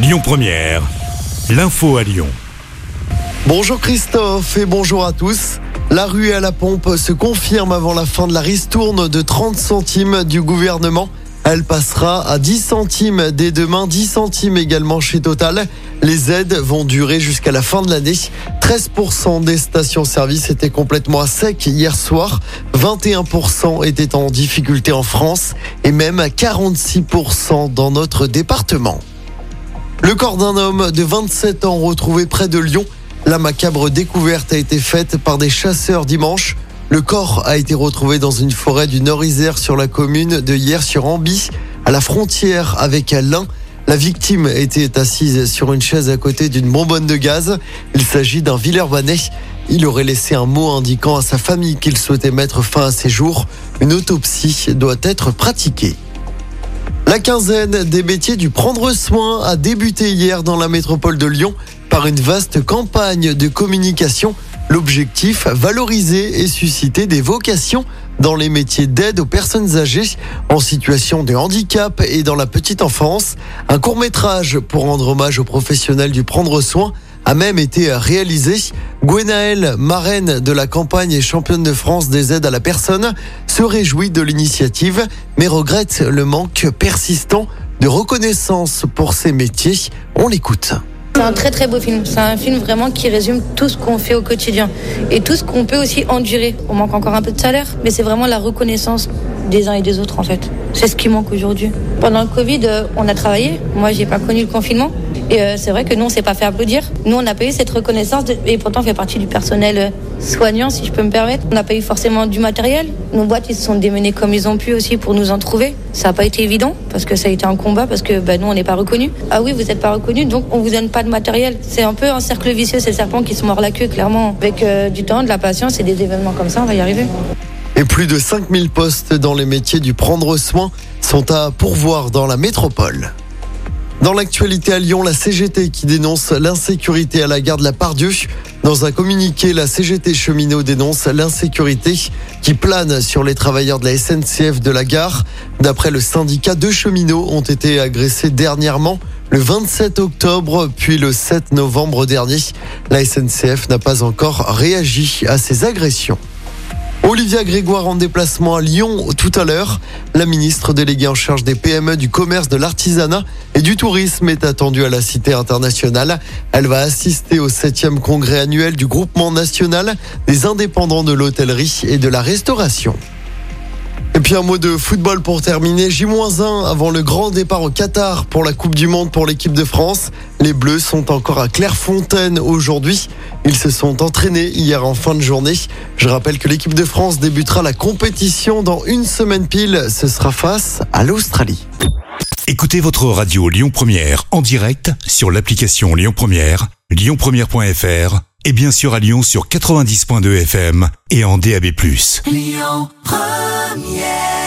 Lyon Première, l'info à Lyon. Bonjour Christophe et bonjour à tous. La rue à la pompe se confirme avant la fin de la ristourne de 30 centimes du gouvernement. Elle passera à 10 centimes dès demain, 10 centimes également chez Total. Les aides vont durer jusqu'à la fin de l'année. 13% des stations-service étaient complètement à sec hier soir. 21% étaient en difficulté en France et même 46% dans notre département. Le corps d'un homme de 27 ans retrouvé près de Lyon. La macabre découverte a été faite par des chasseurs dimanche. Le corps a été retrouvé dans une forêt du Nord-Isère sur la commune de Hier-sur-Amby, à la frontière avec l'Ain. La victime était assise sur une chaise à côté d'une bonbonne de gaz. Il s'agit d'un Villeurbanais. Il aurait laissé un mot indiquant à sa famille qu'il souhaitait mettre fin à ses jours. Une autopsie doit être pratiquée. La quinzaine des métiers du prendre soin a débuté hier dans la métropole de Lyon par une vaste campagne de communication. L'objectif, valoriser et susciter des vocations dans les métiers d'aide aux personnes âgées en situation de handicap et dans la petite enfance. Un court métrage pour rendre hommage aux professionnels du prendre soin a même été réalisé. Gwenaëlle, marraine de la campagne et championne de France des aides à la personne, se réjouit de l'initiative, mais regrette le manque persistant de reconnaissance pour ces métiers. On l'écoute. C'est un très très beau film. C'est un film vraiment qui résume tout ce qu'on fait au quotidien et tout ce qu'on peut aussi endurer. On manque encore un peu de salaire, mais c'est vraiment la reconnaissance des uns et des autres en fait. C'est ce qui manque aujourd'hui. Pendant le Covid, euh, on a travaillé. Moi, j'ai pas connu le confinement. Et euh, c'est vrai que nous, on s'est pas fait applaudir. Nous, on a pas eu cette reconnaissance et pourtant, on fait partie du personnel euh, soignant, si je peux me permettre. On n'a pas eu forcément du matériel. Nos boîtes, ils se sont démenés comme ils ont pu aussi pour nous en trouver. Ça n'a pas été évident parce que ça a été un combat parce que bah, nous, on n'est pas reconnus. Ah oui, vous n'êtes pas reconnus, donc on vous donne pas de matériel. C'est un peu un cercle vicieux, c'est le serpent qui se mord la queue, clairement. Avec euh, du temps, de la patience et des événements comme ça, on va y arriver. Et plus de 5000 postes dans les métiers du prendre soin sont à pourvoir dans la métropole. Dans l'actualité à Lyon, la CGT qui dénonce l'insécurité à la gare de la Pardieu. Dans un communiqué, la CGT cheminot dénonce l'insécurité qui plane sur les travailleurs de la SNCF de la gare. D'après le syndicat, deux cheminots ont été agressés dernièrement le 27 octobre puis le 7 novembre dernier. La SNCF n'a pas encore réagi à ces agressions. Olivia Grégoire en déplacement à Lyon tout à l'heure. La ministre déléguée en charge des PME, du commerce, de l'artisanat et du tourisme est attendue à la Cité internationale. Elle va assister au 7e congrès annuel du groupement national des indépendants de l'hôtellerie et de la restauration. Et puis un mot de football pour terminer. J-1 avant le grand départ au Qatar pour la Coupe du Monde pour l'équipe de France. Les Bleus sont encore à Clairefontaine aujourd'hui. Ils se sont entraînés hier en fin de journée. Je rappelle que l'équipe de France débutera la compétition dans une semaine pile. Ce sera face à l'Australie. Écoutez votre radio Lyon Première en direct sur l'application Lyon Première, lyonpremière.fr et bien sûr à Lyon sur 90.2 FM et en DAB+. Lyon Première